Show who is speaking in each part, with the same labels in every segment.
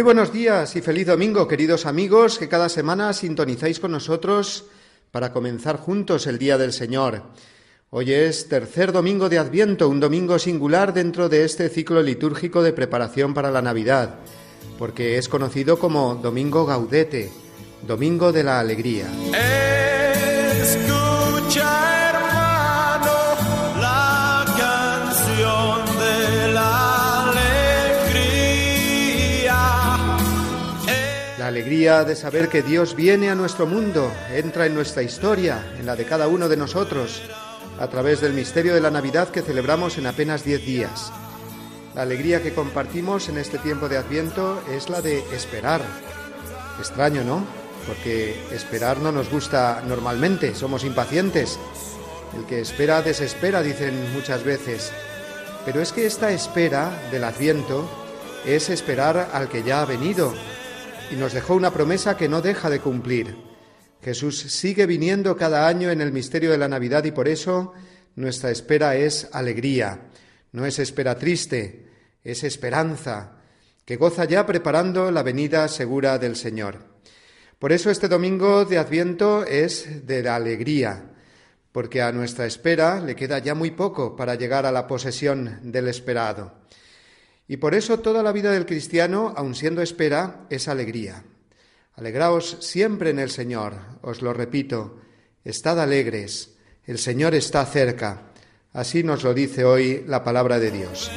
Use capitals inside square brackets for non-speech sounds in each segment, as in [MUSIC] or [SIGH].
Speaker 1: Muy buenos días y feliz domingo, queridos amigos, que cada semana sintonizáis con nosotros para comenzar juntos el Día del Señor. Hoy es tercer domingo de Adviento, un domingo singular dentro de este ciclo litúrgico de preparación para la Navidad, porque es conocido como Domingo Gaudete, Domingo de la Alegría. Alegría de saber que Dios viene a nuestro mundo, entra en nuestra historia, en la de cada uno de nosotros, a través del misterio de la Navidad que celebramos en apenas diez días. La alegría que compartimos en este tiempo de Adviento es la de esperar. Extraño, ¿no? Porque esperar no nos gusta normalmente, somos impacientes. El que espera desespera, dicen muchas veces. Pero es que esta espera del Adviento es esperar al que ya ha venido, y nos dejó una promesa que no deja de cumplir. Jesús sigue viniendo cada año en el misterio de la Navidad y por eso nuestra espera es alegría. No es espera triste, es esperanza, que goza ya preparando la venida segura del Señor. Por eso este domingo de Adviento es de la alegría, porque a nuestra espera le queda ya muy poco para llegar a la posesión del esperado. Y por eso toda la vida del cristiano, aun siendo espera, es alegría. Alegraos siempre en el Señor, os lo repito, estad alegres, el Señor está cerca. Así nos lo dice hoy la palabra de Dios.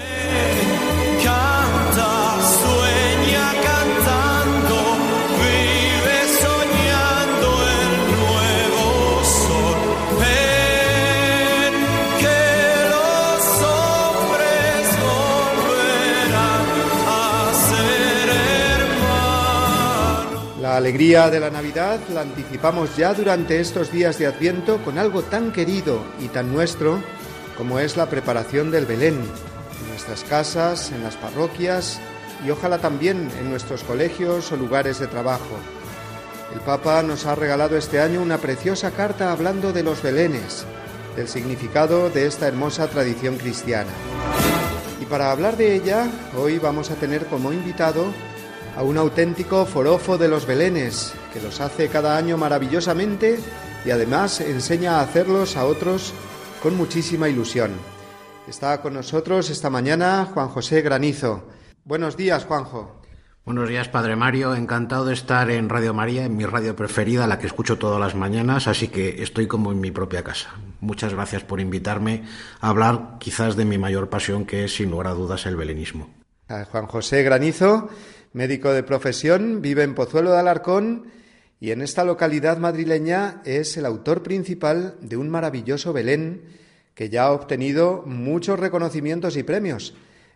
Speaker 1: La alegría de la Navidad la anticipamos ya durante estos días de Adviento con algo tan querido y tan nuestro como es la preparación del Belén, en nuestras casas, en las parroquias y ojalá también en nuestros colegios o lugares de trabajo. El Papa nos ha regalado este año una preciosa carta hablando de los Belenes, del significado de esta hermosa tradición cristiana. Y para hablar de ella, hoy vamos a tener como invitado a un auténtico forofo de los belenes, que los hace cada año maravillosamente y además enseña a hacerlos a otros con muchísima ilusión. Está con nosotros esta mañana Juan José Granizo. Buenos días, Juanjo.
Speaker 2: Buenos días, Padre Mario. Encantado de estar en Radio María, en mi radio preferida, la que escucho todas las mañanas, así que estoy como en mi propia casa. Muchas gracias por invitarme a hablar quizás de mi mayor pasión, que es, sin lugar a dudas, el belenismo.
Speaker 1: Juan José Granizo Médico de profesión, vive en Pozuelo de Alarcón y en esta localidad madrileña es el autor principal de un maravilloso Belén que ya ha obtenido muchos reconocimientos y premios.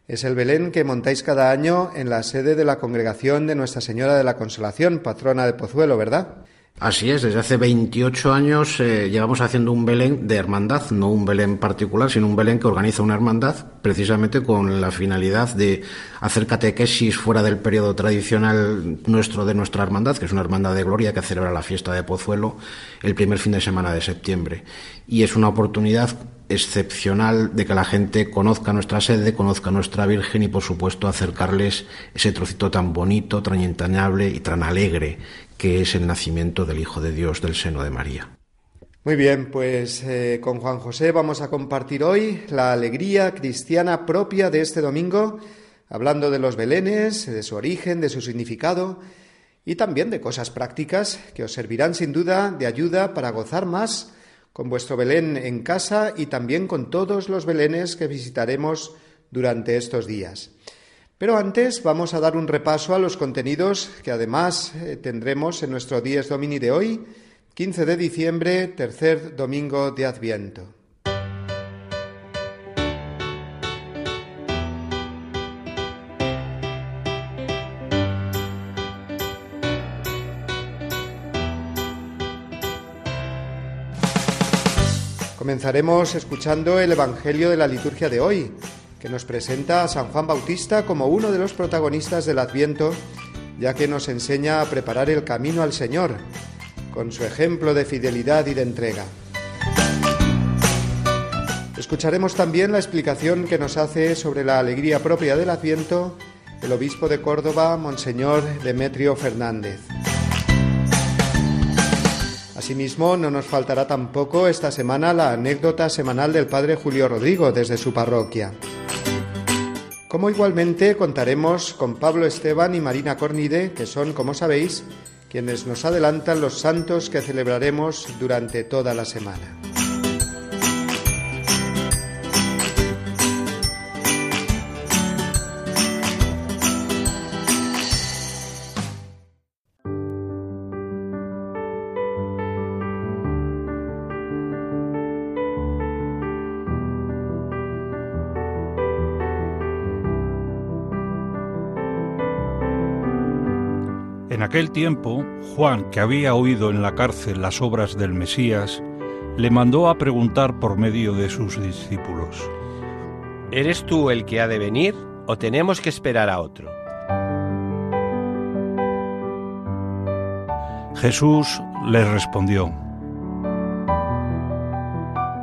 Speaker 1: Es el Belén que montáis cada año en la sede de la congregación de Nuestra Señora de la Consolación, patrona de Pozuelo, ¿verdad?
Speaker 2: Así es, desde hace 28 años eh, llevamos haciendo un Belén de hermandad, no un Belén particular, sino un Belén que organiza una hermandad precisamente con la finalidad de hacer catequesis fuera del periodo tradicional nuestro de nuestra hermandad, que es una hermandad de gloria que celebra la fiesta de Pozuelo el primer fin de semana de septiembre. Y es una oportunidad excepcional de que la gente conozca nuestra sede, conozca nuestra Virgen y, por supuesto, acercarles ese trocito tan bonito, tan entrañable y tan alegre que es el nacimiento del Hijo de Dios del seno de María.
Speaker 1: Muy bien, pues eh, con Juan José vamos a compartir hoy la alegría cristiana propia de este domingo, hablando de los belenes, de su origen, de su significado y también de cosas prácticas que os servirán sin duda de ayuda para gozar más con vuestro Belén en casa y también con todos los Belenes que visitaremos durante estos días. Pero antes vamos a dar un repaso a los contenidos que además eh, tendremos en nuestro Días Domini de hoy, 15 de diciembre, tercer domingo de Adviento. Comenzaremos escuchando el Evangelio de la liturgia de hoy, que nos presenta a San Juan Bautista como uno de los protagonistas del Adviento, ya que nos enseña a preparar el camino al Señor, con su ejemplo de fidelidad y de entrega. Escucharemos también la explicación que nos hace sobre la alegría propia del Adviento el obispo de Córdoba, Monseñor Demetrio Fernández. Asimismo, no nos faltará tampoco esta semana la anécdota semanal del Padre Julio Rodrigo desde su parroquia. Como igualmente contaremos con Pablo Esteban y Marina Cornide, que son, como sabéis, quienes nos adelantan los santos que celebraremos durante toda la semana.
Speaker 3: En aquel tiempo, Juan, que había oído en la cárcel las obras del Mesías, le mandó a preguntar por medio de sus discípulos.
Speaker 4: ¿Eres tú el que ha de venir o tenemos que esperar a otro?
Speaker 3: Jesús les respondió.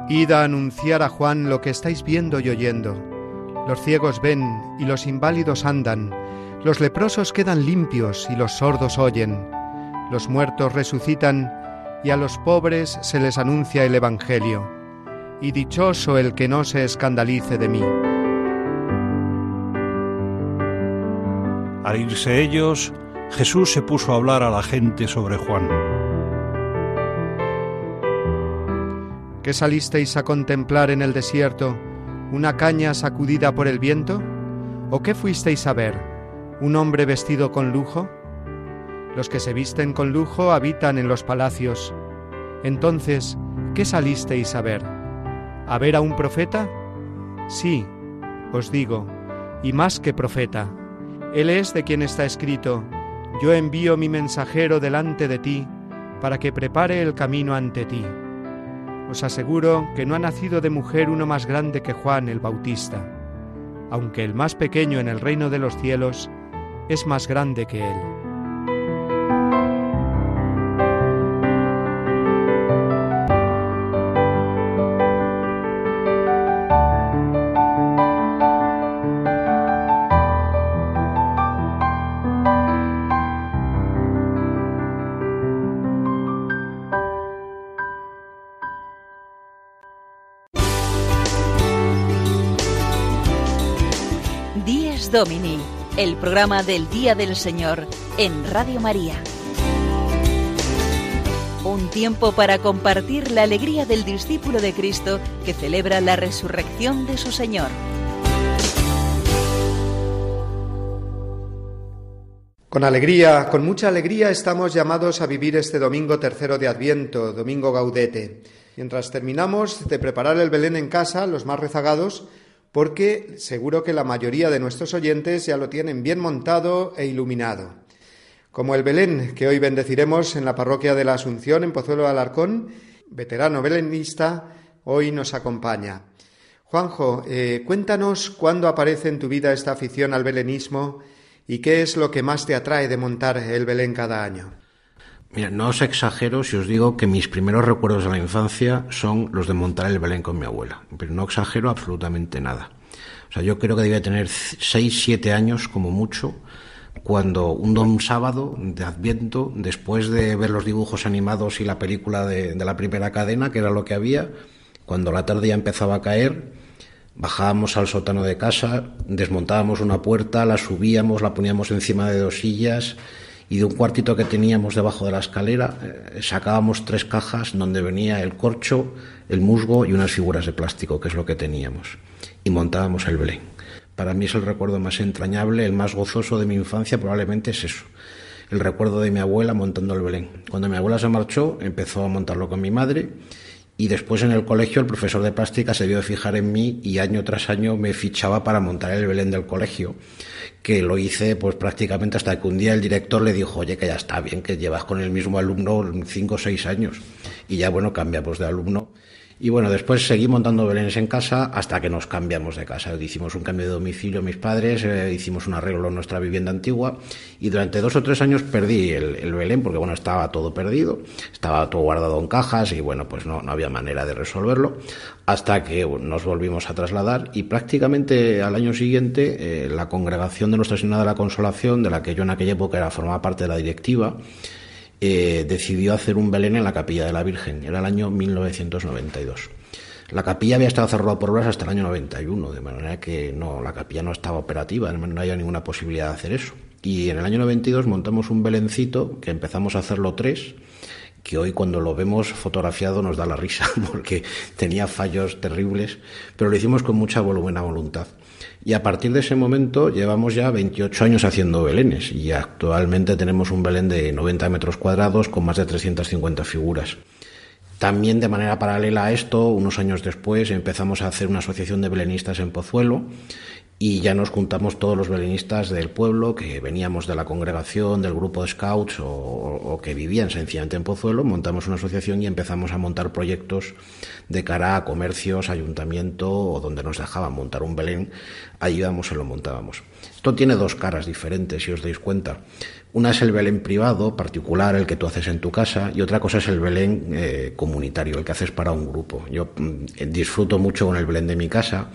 Speaker 1: Id a anunciar a Juan lo que estáis viendo y oyendo. Los ciegos ven y los inválidos andan los leprosos quedan limpios y los sordos oyen, los muertos resucitan y a los pobres se les anuncia el Evangelio. Y dichoso el que no se escandalice de mí.
Speaker 3: Al irse ellos, Jesús se puso a hablar a la gente sobre Juan.
Speaker 1: ¿Qué salisteis a contemplar en el desierto? ¿Una caña sacudida por el viento? ¿O qué fuisteis a ver? Un hombre vestido con lujo? Los que se visten con lujo habitan en los palacios. Entonces, ¿qué salisteis a ver? ¿A ver a un profeta? Sí, os digo, y más que profeta. Él es de quien está escrito, yo envío mi mensajero delante de ti, para que prepare el camino ante ti. Os aseguro que no ha nacido de mujer uno más grande que Juan el Bautista, aunque el más pequeño en el reino de los cielos es más grande que Él.
Speaker 5: Domini el programa del Día del Señor en Radio María. Un tiempo para compartir la alegría del discípulo de Cristo que celebra la resurrección de su Señor.
Speaker 1: Con alegría, con mucha alegría estamos llamados a vivir este domingo tercero de Adviento, domingo gaudete. Mientras terminamos de preparar el Belén en casa, los más rezagados, porque seguro que la mayoría de nuestros oyentes ya lo tienen bien montado e iluminado. Como el Belén que hoy bendeciremos en la parroquia de la Asunción en Pozuelo de Alarcón, veterano belenista, hoy nos acompaña. Juanjo, eh, cuéntanos cuándo aparece en tu vida esta afición al belenismo y qué es lo que más te atrae de montar el Belén cada año.
Speaker 2: Mira, no os exagero si os digo que mis primeros recuerdos de la infancia son los de montar el Belén con mi abuela, pero no exagero absolutamente nada. O sea, yo creo que debía tener 6, 7 años como mucho, cuando un don sábado de Adviento, después de ver los dibujos animados y la película de, de la primera cadena, que era lo que había, cuando la tarde ya empezaba a caer, bajábamos al sótano de casa, desmontábamos una puerta, la subíamos, la poníamos encima de dos sillas, y de un cuartito que teníamos debajo de la escalera eh, sacábamos tres cajas donde venía el corcho, el musgo y unas figuras de plástico, que es lo que teníamos, y montábamos el Belén. Para mí es el recuerdo más entrañable, el más gozoso de mi infancia, probablemente es eso. el recuerdo de mi abuela montando el Belén. Cuando mi abuela se marchó, empezó a montarlo con mi madre y después en el colegio el profesor de plástica se dio de fijar en mí y año tras año me fichaba para montar el Belén del colegio, que lo hice pues prácticamente hasta que un día el director le dijo, oye, que ya está bien, que llevas con el mismo alumno cinco o seis años. Y ya bueno, cambiamos de alumno y bueno, después seguí montando belenes en casa hasta que nos cambiamos de casa. Hicimos un cambio de domicilio mis padres, eh, hicimos un arreglo en nuestra vivienda antigua y durante dos o tres años perdí el, Belén porque bueno, estaba todo perdido, estaba todo guardado en cajas y bueno, pues no, no había manera de resolverlo hasta que nos volvimos a trasladar y prácticamente al año siguiente eh, la congregación de Nuestra Señora de la Consolación, de la que yo en aquella época era formaba parte de la directiva, eh, decidió hacer un Belén en la capilla de la Virgen. Era el año 1992. La capilla había estado cerrada por obras hasta el año 91, de manera que no, la capilla no estaba operativa, no había ninguna posibilidad de hacer eso. Y en el año 92 montamos un Belencito, que empezamos a hacerlo tres, que hoy cuando lo vemos fotografiado nos da la risa, [LAUGHS] porque tenía fallos terribles, pero lo hicimos con mucha buena voluntad. Y a partir de ese momento llevamos ya 28 años haciendo belenes y actualmente tenemos un belén de 90 metros cuadrados con más de 350 figuras. También de manera paralela a esto, unos años después empezamos a hacer una asociación de belenistas en Pozuelo y ya nos juntamos todos los belenistas del pueblo que veníamos de la congregación, del grupo de scouts o, que vivían sencillamente en Pozuelo, montamos una asociación y empezamos a montar proyectos de cara a comercios, ayuntamiento o donde nos dejaban montar un Belén, ahí íbamos y lo montábamos. Esto tiene dos caras diferentes, si os dais cuenta. Una es el Belén privado, particular, el que tú haces en tu casa, y otra cosa es el Belén eh, comunitario, el que haces para un grupo. Yo mm, disfruto mucho con el Belén de mi casa,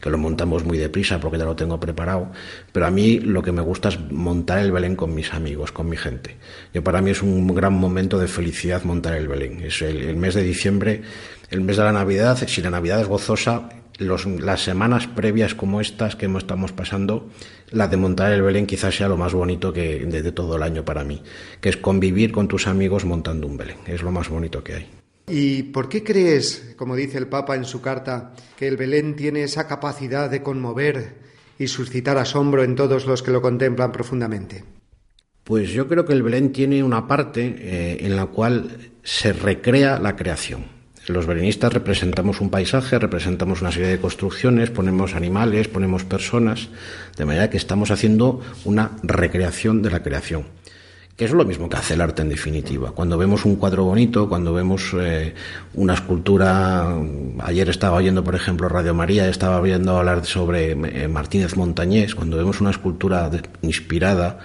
Speaker 2: que lo montamos muy deprisa porque ya lo tengo preparado, pero a mí lo que me gusta es montar el Belén con mis amigos, con mi gente. Yo para mí es un gran momento de felicidad montar el Belén. Es el mes de diciembre, el mes de la Navidad, si la Navidad es gozosa, las semanas previas como estas que estamos pasando, la de montar el Belén quizás sea lo más bonito que de, todo el año para mí, que es convivir con tus amigos montando un Belén. Es lo más bonito que hay.
Speaker 1: ¿Y por qué crees, como dice el Papa en su carta, que el Belén tiene esa capacidad de conmover y suscitar asombro en todos los que lo contemplan profundamente?
Speaker 2: Pues yo creo que el Belén tiene una parte eh, en la cual se recrea la creación. Los belenistas representamos un paisaje, representamos una serie de construcciones, ponemos animales, ponemos personas, de manera que estamos haciendo una recreación de la creación que es lo mismo que hace el arte en definitiva. Cuando vemos un cuadro bonito, cuando vemos eh, una escultura, ayer estaba oyendo, por ejemplo, Radio María, estaba viendo hablar sobre eh, Martínez Montañés, cuando vemos una escultura inspirada,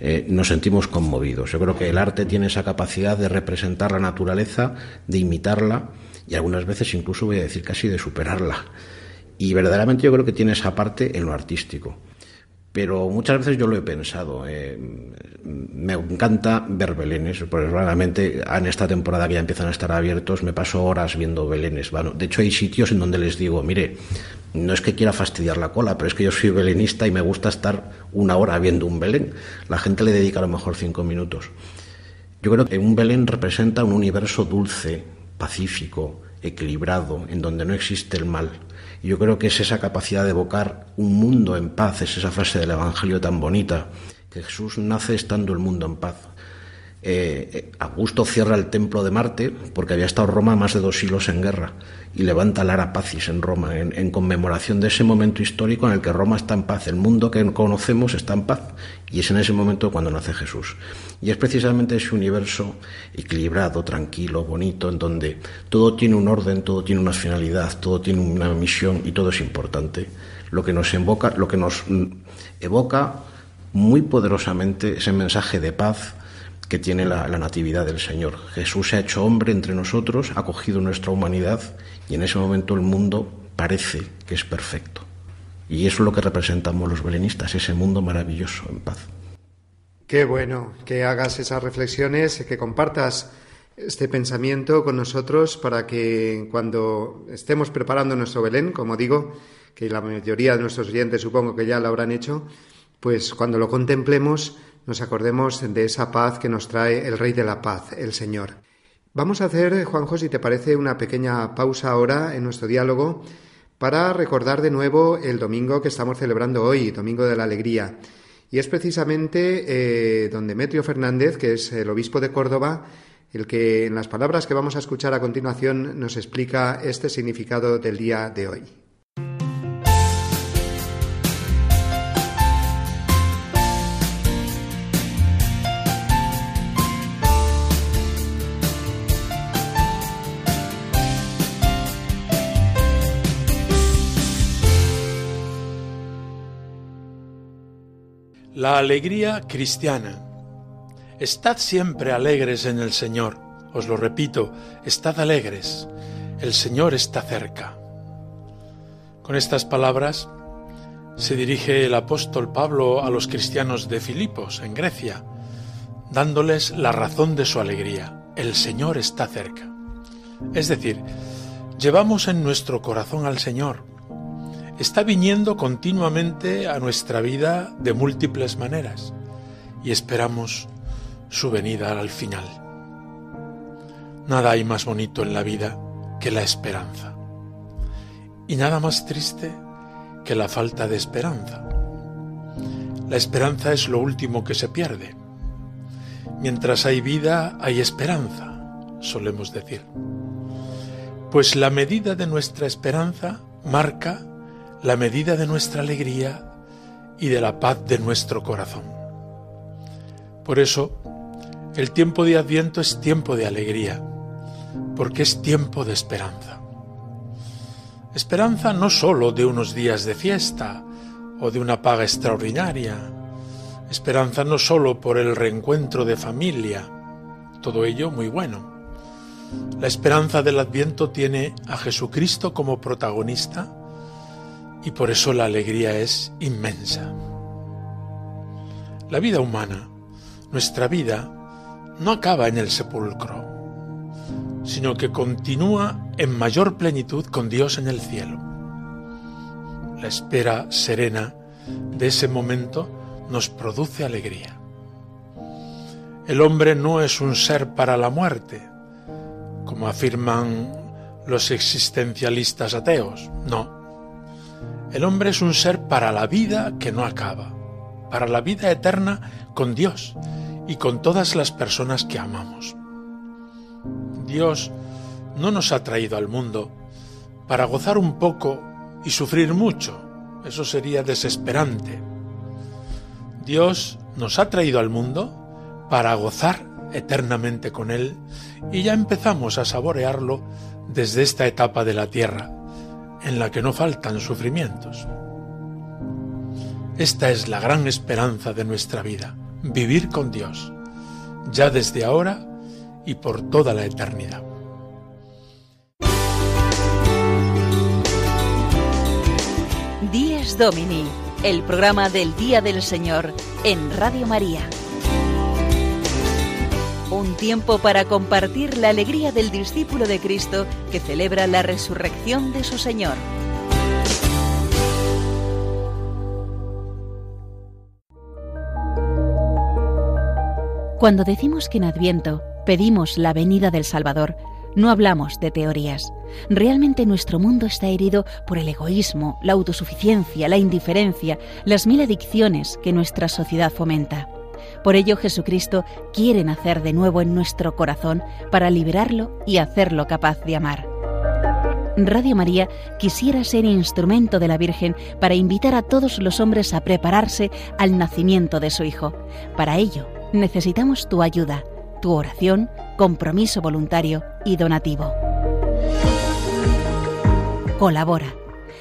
Speaker 2: eh, nos sentimos conmovidos. Yo creo que el arte tiene esa capacidad de representar la naturaleza, de imitarla y algunas veces incluso voy a decir casi de superarla. Y verdaderamente yo creo que tiene esa parte en lo artístico. Pero muchas veces yo lo he pensado. Eh, me encanta ver belenes, porque realmente en esta temporada que ya empiezan a estar abiertos me paso horas viendo belenes. Bueno, de hecho hay sitios en donde les digo, mire, no es que quiera fastidiar la cola, pero es que yo soy belenista y me gusta estar una hora viendo un belén. La gente le dedica a lo mejor cinco minutos. Yo creo que un belén representa un universo dulce, pacífico, equilibrado, en donde no existe el mal yo creo que es esa capacidad de evocar un mundo en paz, es esa frase del Evangelio tan bonita, que Jesús nace estando el mundo en paz. Eh, eh, Augusto cierra el templo de Marte porque había estado Roma más de dos siglos en guerra y levanta el Ara Pacis en Roma en, conmemoración de ese momento histórico en el que Roma está en paz, el mundo que conocemos está en paz y es en ese momento cuando nace Jesús. Y es precisamente ese universo equilibrado, tranquilo, bonito, en donde todo tiene un orden, todo tiene una finalidad, todo tiene una misión y todo es importante, lo que nos invoca, lo que nos evoca muy poderosamente ese mensaje de paz, que tiene la, natividad del Señor. Jesús se ha hecho hombre entre nosotros, ha cogido nuestra humanidad y en ese momento el mundo parece que es perfecto. Y eso es lo que representamos los belenistas, ese mundo maravilloso en paz.
Speaker 1: Qué bueno que hagas esas reflexiones, que compartas este pensamiento con nosotros para que cuando estemos preparando nuestro Belén, como digo, que la mayoría de nuestros oyentes supongo que ya lo habrán hecho, pues cuando lo contemplemos nos acordemos de esa paz que nos trae el Rey de la Paz, el Señor. Vamos a hacer, Juanjo, si te parece, una pequeña pausa ahora en nuestro diálogo para recordar de nuevo el domingo que estamos celebrando hoy, Domingo de la Alegría. Y es precisamente eh, don Demetrio Fernández, que es el obispo de Córdoba, el que en las palabras que vamos a escuchar a continuación nos explica este significado del día de hoy.
Speaker 6: La alegría cristiana. Estad siempre alegres en el Señor. Os lo repito, estad alegres. El Señor está cerca. Con estas palabras se dirige el apóstol Pablo a los cristianos de Filipos, en Grecia, dándoles la razón de su alegría. El Señor está cerca. Es decir, llevamos en nuestro corazón al Señor está viniendo continuamente a nuestra vida de múltiples maneras y esperamos su venida al final. Nada hay más bonito en la vida que la esperanza y nada más triste que la falta de esperanza. La esperanza es lo último que se pierde. Mientras hay vida, hay esperanza, solemos decir. Pues la medida de nuestra esperanza marca la medida de nuestra alegría y de la paz de nuestro corazón. Por eso, el tiempo de Adviento es tiempo de alegría, porque es tiempo de esperanza. Esperanza no sólo de unos días de fiesta o de una paga extraordinaria, esperanza no sólo por el reencuentro de familia, todo ello muy bueno. La esperanza del Adviento tiene a Jesucristo como protagonista y por eso la alegría es inmensa. La vida humana, nuestra vida, no acaba en el sepulcro, sino que continúa en mayor plenitud con Dios en el cielo. La espera serena de ese momento nos produce alegría. El hombre no es un ser para la muerte, como afirman los existencialistas ateos, no el hombre es un ser para la vida que no acaba, para la vida eterna con Dios y con todas las personas que amamos. Dios no nos ha traído al mundo para gozar un poco y sufrir mucho. Eso sería desesperante. Dios nos ha traído al mundo para gozar eternamente con Él y ya empezamos a saborearlo desde esta etapa de la tierra, en la que no faltan sufrimientos. Esta es la gran esperanza de nuestra vida, vivir con Dios, ya desde ahora y por toda la eternidad.
Speaker 5: Días Domini, el programa del Día del Señor en Radio María. Un tiempo para compartir la alegría del discípulo de Cristo que celebra la resurrección de su Señor. Cuando decimos que en Adviento pedimos la venida del Salvador, no hablamos de teorías. Realmente nuestro mundo está herido por el egoísmo, la autosuficiencia, la indiferencia, las mil adicciones que nuestra sociedad fomenta. Por ello Jesucristo quiere nacer de nuevo en nuestro corazón para liberarlo y hacerlo capaz de amar. Radio María quisiera ser instrumento de la Virgen para invitar a todos los hombres a prepararse al nacimiento de su Hijo. Para ello, necesitamos tu ayuda, tu oración, compromiso voluntario y donativo. Colabora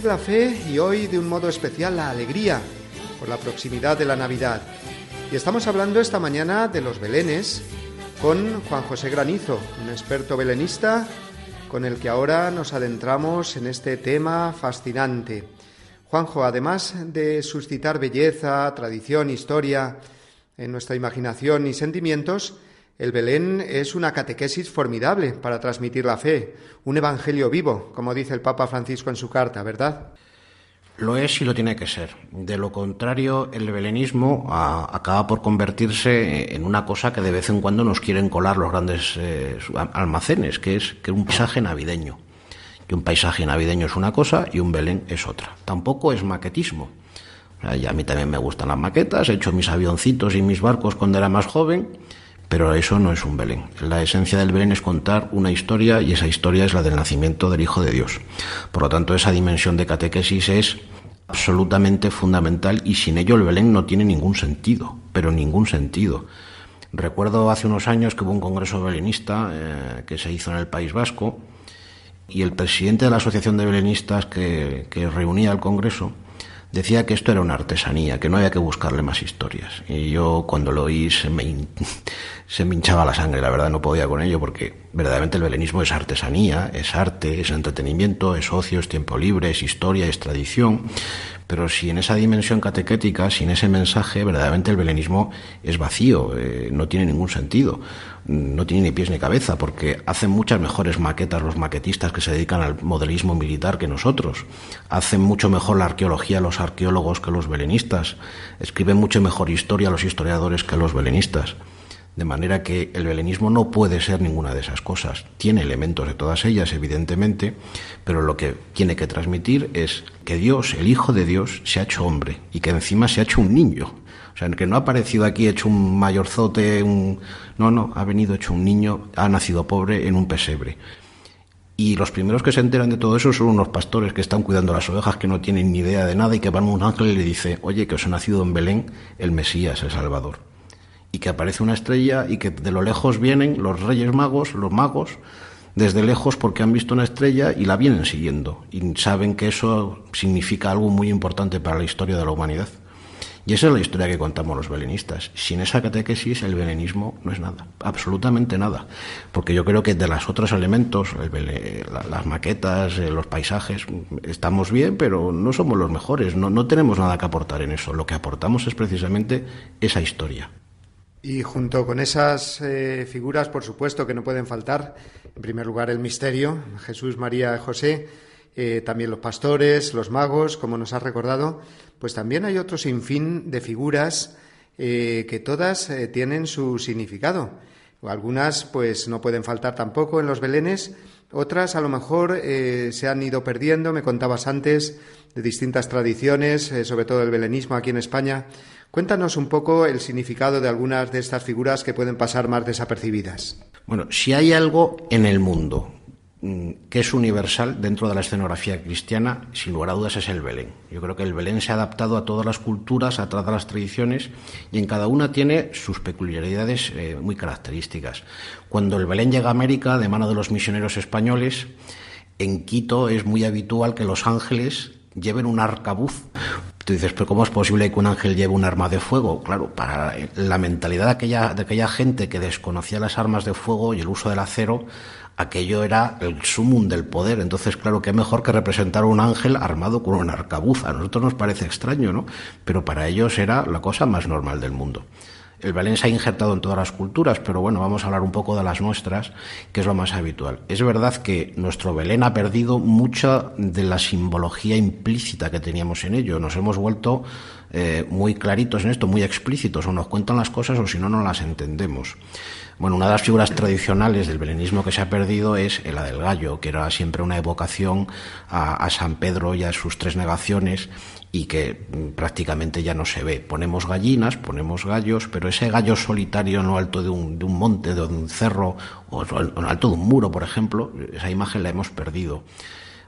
Speaker 1: La fe y hoy de un modo especial la alegría por la proximidad de la Navidad. Y estamos hablando esta mañana de los belenes con Juan José Granizo, un experto belenista con el que ahora nos adentramos en este tema fascinante. Juanjo, además de suscitar belleza, tradición, historia en nuestra imaginación y sentimientos, el Belén es una catequesis formidable para transmitir la fe, un evangelio vivo, como dice el Papa Francisco en su carta, ¿verdad?
Speaker 2: Lo es y lo tiene que ser. De lo contrario, el belenismo a, acaba por convertirse en una cosa que de vez en cuando nos quieren colar los grandes eh, almacenes, que es que un paisaje navideño. Y un paisaje navideño es una cosa y un Belén es otra. Tampoco es maquetismo. O a mí también me gustan las maquetas, he hecho mis avioncitos y mis barcos cuando era más joven, pero eso no es un Belén. La esencia del Belén es contar una historia y esa historia es la del nacimiento del Hijo de Dios. Por lo tanto, esa dimensión de catequesis es absolutamente fundamental y sin ello el Belén no tiene ningún sentido, pero ningún sentido. Recuerdo hace unos años que hubo un congreso belenista eh, que se hizo en el País Vasco y el presidente de la Asociación de Belenistas que, que reunía el congreso decía que esto era una artesanía, que no había que buscarle más historias. Y yo cuando lo oí se me, [LAUGHS] se me hinchaba la sangre, la verdad no podía con ello, porque verdaderamente el belenismo es artesanía, es arte, es entretenimiento, es ocio, es tiempo libre, es historia, es tradición. Pero si en esa dimensión catequética, sin ese mensaje, verdaderamente el belenismo es vacío, eh, no tiene ningún sentido, no tiene ni pies ni cabeza, porque hacen muchas mejores maquetas los maquetistas que se dedican al modelismo militar que nosotros, hacen mucho mejor la arqueología los arqueólogos que los belenistas, escriben mucho mejor historia los historiadores que los belenistas. De manera que el belenismo no puede ser ninguna de esas cosas. Tiene elementos de todas ellas, evidentemente, pero lo que tiene que transmitir es que Dios, el Hijo de Dios, se ha hecho hombre y que encima se ha hecho un niño. O sea, que no ha aparecido aquí hecho un mayorzote, un... No, no, ha venido hecho un niño, ha nacido pobre en un pesebre. Y los primeros que se enteran de todo eso son unos pastores que están cuidando las ovejas, que no tienen ni idea de nada y que van a un ángel y le dice, oye, que os ha nacido en Belén el Mesías, el Salvador. Y que aparece una estrella y que de lo lejos vienen los reyes magos, los magos, desde lejos porque han visto una estrella y la vienen siguiendo. Y saben que eso significa algo muy importante para la historia de la humanidad. Y esa es la historia que contamos los belenistas. Sin esa catequesis, el belenismo no es nada, absolutamente nada. Porque yo creo que de los otros elementos, las maquetas, eh, los paisajes, estamos bien, pero no somos los mejores, no, no tenemos nada que aportar en eso. Lo que aportamos es precisamente esa historia.
Speaker 1: Y junto con esas eh, figuras, por supuesto, que no pueden faltar, en primer lugar el misterio, Jesús, María, José, eh, también los pastores, los magos, como nos has recordado, pues también hay otro sinfín de figuras eh, que todas tienen su significado. Algunas, pues, no pueden faltar tampoco en los belenes, otras a lo mejor se han ido perdiendo, me contabas antes, de distintas tradiciones, sobre todo el belenismo aquí en España. Cuéntanos un poco el significado de algunas de estas figuras que pueden pasar más desapercibidas.
Speaker 2: Bueno, si hay algo en el mundo mm, que es universal dentro de la escenografía cristiana, sin lugar a dudas es el Belén. Yo creo que el Belén se ha adaptado a todas las culturas, a todas las tradiciones, y en cada una tiene sus peculiaridades eh, muy características. Cuando el Belén llega a América, de mano de los misioneros españoles, en Quito es muy habitual que los ángeles lleven un arcabuz. Tú dices, pero ¿cómo es posible que un ángel lleve un arma de fuego? Claro, para la mentalidad de aquella, de aquella gente que desconocía las armas de fuego y el uso del acero, aquello era el sumum del poder. Entonces, claro, qué mejor que representar a un ángel armado con un arcabuz. A nosotros nos parece extraño, ¿no? Pero para ellos era la cosa más normal del mundo. El Belén se ha injertado en todas las culturas, pero bueno, vamos a hablar un poco de las nuestras, que es lo más habitual. Es verdad que nuestro Belén ha perdido mucha de la simbología implícita que teníamos en ello. Nos hemos vuelto eh, muy claritos en esto, muy explícitos, o nos cuentan las cosas o si no, no las entendemos. Bueno, una de las figuras tradicionales del belenismo que se ha perdido es la del gallo, que era siempre una evocación a, San Pedro y a sus tres negaciones y que mm, prácticamente ya no se ve. Ponemos gallinas, ponemos gallos, pero ese gallo solitario en lo alto de un, de un monte, de un cerro o en lo alto de un muro, por ejemplo, esa imagen la hemos perdido.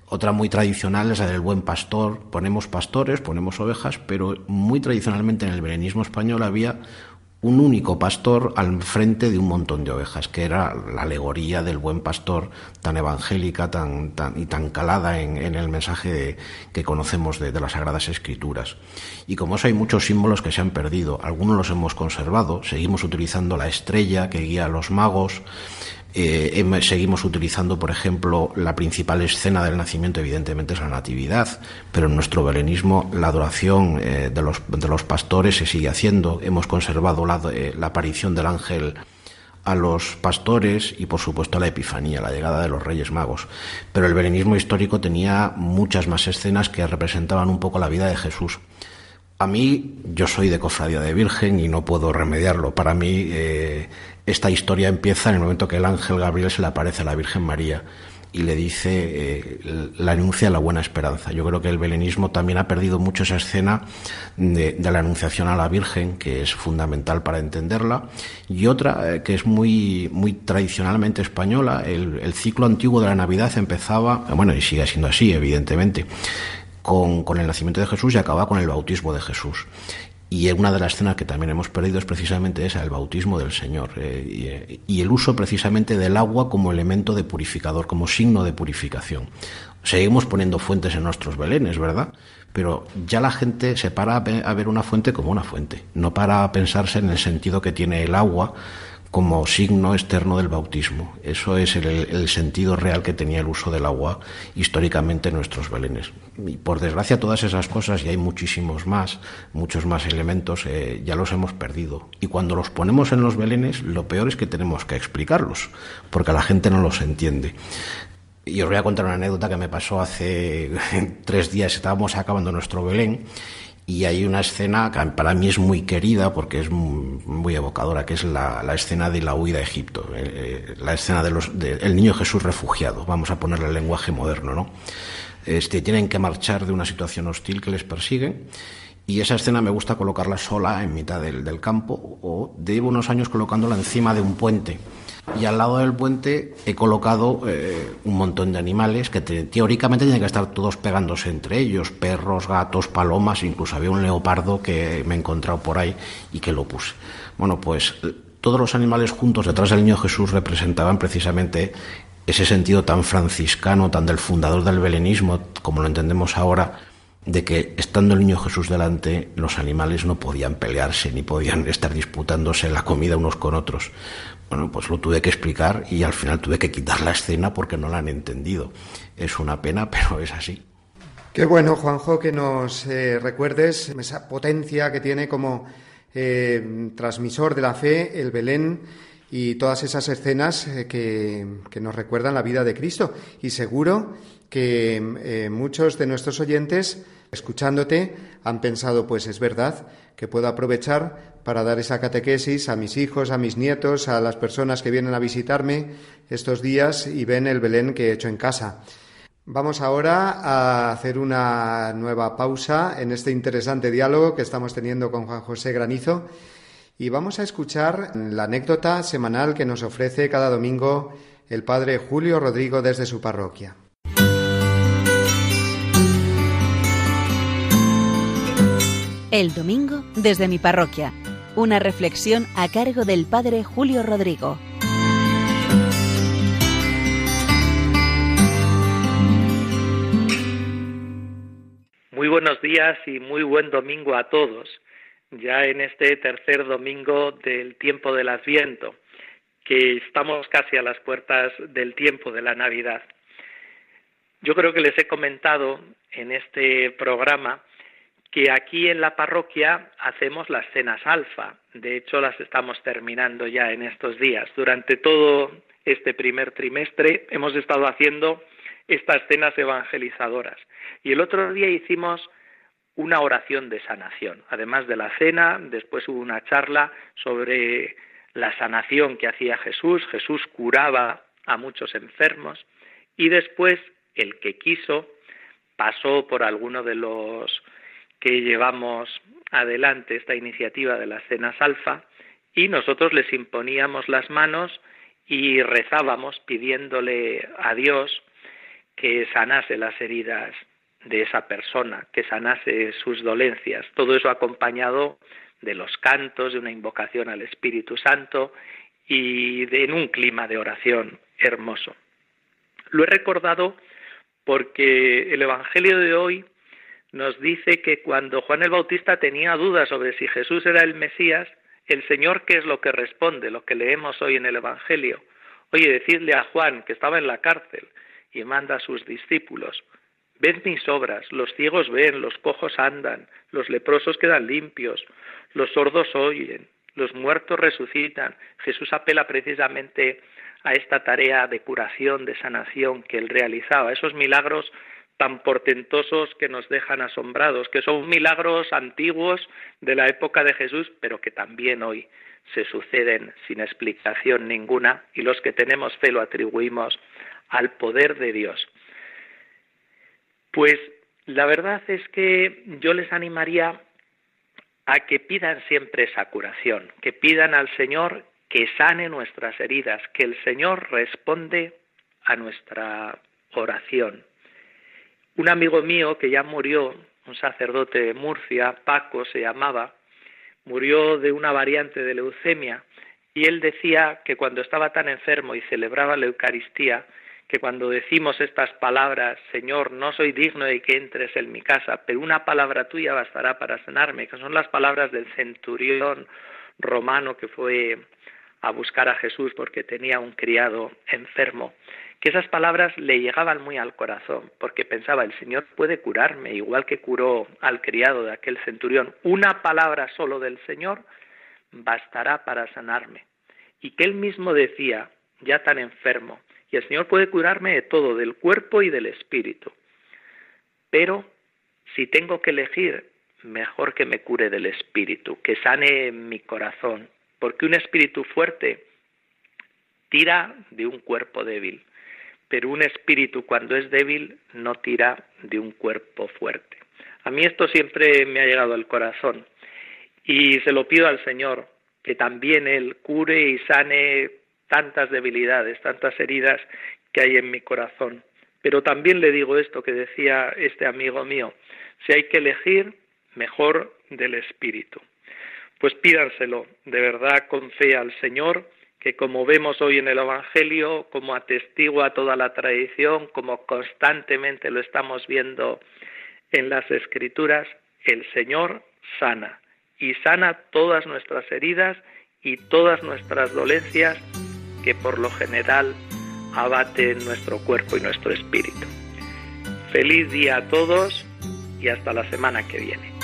Speaker 2: Otra muy tradicional es la del buen pastor. Ponemos pastores, ponemos ovejas, pero muy tradicionalmente en el belenismo español había un único pastor al frente de un montón de ovejas, que era la alegoría del buen pastor tan evangélica tan, tan y tan calada en, el mensaje que conocemos de, de, las Sagradas Escrituras. Y como eso hay muchos símbolos que se han perdido, algunos los hemos conservado, seguimos utilizando la estrella que guía a los magos, eh, seguimos utilizando, por ejemplo, la principal escena del nacimiento, evidentemente, es la Natividad, pero en nuestro belenismo la adoración eh, de, los, pastores se sigue haciendo. Hemos conservado la, eh, la aparición del ángel a los pastores y por supuesto la Epifanía, la llegada de los Reyes Magos. Pero el belenismo histórico tenía muchas más escenas que representaban un poco la vida de Jesús. A mí, yo soy de cofradía de Virgen y no puedo remediarlo. Para mí, eh, esta historia empieza en el momento que el ángel Gabriel se le aparece a la Virgen María y le dice, eh, la anuncia la buena esperanza. Yo creo que el belenismo también ha perdido mucho esa escena de, la anunciación a la Virgen, que es fundamental para entenderla, y otra eh, que es muy, muy tradicionalmente española, el, ciclo antiguo de la Navidad empezaba, bueno, y sigue siendo así, evidentemente, con, con, el nacimiento de Jesús y acaba con el bautismo de Jesús. Y una de las escenas que también hemos perdido es precisamente esa, el bautismo del Señor. Eh, y, el uso precisamente del agua como elemento de purificador, como signo de purificación. Seguimos poniendo fuentes en nuestros belenes, ¿verdad? Pero ya la gente se para a ver una fuente como una fuente, no para pensarse en el sentido que tiene el agua como signo externo del bautismo. Eso es el, sentido real que tenía el uso del agua históricamente en nuestros belenes. Y por desgracia todas esas cosas, y hay muchísimos más, muchos más elementos, eh, ya los hemos perdido. Y cuando los ponemos en los belenes, lo peor es que tenemos que explicarlos, porque la gente no los entiende. Y os voy a contar una anécdota que me pasó hace [LAUGHS] tres días, estábamos acabando nuestro Belén y hay una escena que para mí es muy querida porque es muy, evocadora, que es la, escena de la huida a Egipto, eh, eh, la escena del de niño Jesús refugiado, vamos a ponerle el lenguaje moderno, ¿no? Este, tienen que marchar de una situación hostil que les persigue y esa escena me gusta colocarla sola en mitad del, del campo o llevo unos años colocándola encima de un puente y al lado del puente he colocado eh, un montón de animales que teóricamente tienen que estar todos pegándose entre ellos, perros, gatos, palomas, incluso había un leopardo que me he encontrado por ahí y que lo puse. Bueno, pues todos los animales juntos detrás del niño Jesús representaban precisamente ese sentido tan franciscano, tan del fundador del belenismo, como lo entendemos ahora, de que estando el niño Jesús delante, los animales no podían pelearse ni podían estar disputándose la comida unos con otros. Bueno, pues lo tuve que explicar y al final tuve que quitar la escena porque no la han entendido. Es una pena, [LAUGHS] pero es así.
Speaker 1: Qué bueno, Juanjo, que nos eh, recuerdes esa potencia que tiene como eh, transmisor de la fe el Belén y todas esas escenas eh, que, que, nos recuerdan la vida de Cristo. Y seguro que muchos de nuestros oyentes escuchándote han pensado, pues es verdad, que puedo aprovechar para dar esa catequesis a mis hijos, a mis nietos, a las personas que vienen a visitarme estos días y ven el Belén que he hecho en casa. Vamos ahora a hacer una nueva pausa en este interesante diálogo que estamos teniendo con Juan José Granizo y vamos a escuchar la anécdota semanal que nos ofrece cada domingo el padre Julio Rodrigo desde su parroquia.
Speaker 5: El domingo desde mi parroquia. Una reflexión a cargo del Padre Julio Rodrigo.
Speaker 7: Muy buenos días y muy buen domingo a todos. Ya en este tercer domingo del tiempo del Adviento, que estamos casi a las puertas del tiempo de la Navidad. Yo creo que les he comentado en este programa que aquí en la parroquia hacemos las cenas alfa. De hecho, las estamos terminando ya en estos días. Durante todo este primer trimestre hemos estado haciendo estas cenas evangelizadoras. Y el otro día hicimos una oración de sanación. Además de la cena, después hubo una charla sobre la sanación que hacía Jesús. Jesús curaba a muchos enfermos y después el que quiso pasó por alguno de los que llevamos adelante esta iniciativa de las cenas alfa y nosotros les imponíamos las manos y rezábamos pidiéndole a Dios que sanase las heridas de esa persona, que sanase sus dolencias. Todo eso acompañado de los cantos, de una invocación al Espíritu Santo y de, en un clima de oración hermoso. Lo he recordado porque el Evangelio de hoy nos dice que cuando Juan el Bautista tenía dudas sobre si Jesús era el Mesías, el Señor, ¿qué es lo que responde? Lo que leemos hoy en el Evangelio. Oye, decirle a Juan, que estaba en la cárcel, y manda a sus discípulos, Ved mis obras, los ciegos ven, los cojos andan, los leprosos quedan limpios, los sordos oyen, los muertos resucitan. Jesús apela precisamente a esta tarea de curación, de sanación que él realizaba, esos milagros tan portentosos que nos dejan asombrados, que son milagros antiguos de la época de Jesús, pero que también hoy se suceden sin explicación ninguna y los que tenemos fe lo atribuimos al poder de Dios. Pues la verdad es que yo les animaría a que pidan siempre esa curación, que pidan al Señor que sane nuestras heridas, que el Señor responde a nuestra oración. Un amigo mío que ya murió, un sacerdote de Murcia, Paco se llamaba, murió de una variante de leucemia y él decía que cuando estaba tan enfermo y celebraba la Eucaristía, que cuando decimos estas palabras, Señor, no soy digno de que entres en mi casa, pero una palabra tuya bastará para sanarme, que son las palabras del centurión romano que fue a buscar a Jesús porque tenía un criado enfermo, que esas palabras le llegaban muy al corazón, porque pensaba, el Señor puede curarme, igual que curó al criado de aquel centurión. Una palabra solo del Señor bastará para sanarme. Y que él mismo decía, ya tan enfermo, y el Señor puede curarme de todo, del cuerpo y del espíritu. Pero si tengo que elegir, mejor que me cure del espíritu, que sane mi corazón, porque un espíritu fuerte tira de un cuerpo débil, pero un espíritu cuando es débil no tira de un cuerpo fuerte. A mí esto siempre me ha llegado al corazón y se lo pido al Señor, que también Él cure y sane tantas debilidades, tantas heridas que hay en mi corazón. Pero también le digo esto que decía este amigo mío, si hay que elegir, mejor del Espíritu pues pídanselo de verdad con fe al Señor, que como vemos hoy en el Evangelio, como atestigua toda la tradición, como constantemente lo estamos viendo en las Escrituras, el Señor sana y sana todas nuestras heridas y todas nuestras dolencias que por lo general abaten nuestro cuerpo y nuestro espíritu. Feliz día a todos y hasta la semana que viene.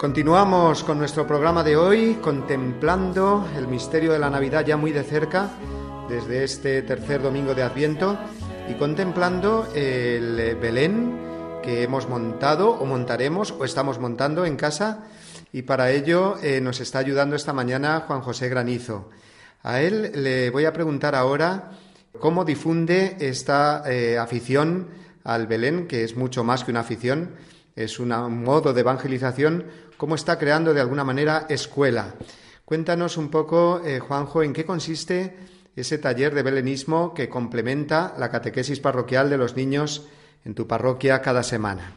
Speaker 1: Continuamos con nuestro programa de hoy, contemplando el misterio de la Navidad ya muy de cerca, desde este tercer domingo de Adviento. y contemplando el Belén que hemos montado o montaremos o estamos montando en casa y para ello eh, nos está ayudando esta mañana Juan José Granizo. A él le voy a preguntar ahora cómo difunde esta eh, afición al Belén, que es mucho más que una afición, es un modo de evangelización, cómo está creando de alguna manera escuela. Cuéntanos un poco, eh, Juanjo, en qué consiste ese taller de belenismo que complementa la catequesis parroquial de los niños en tu parroquia cada semana.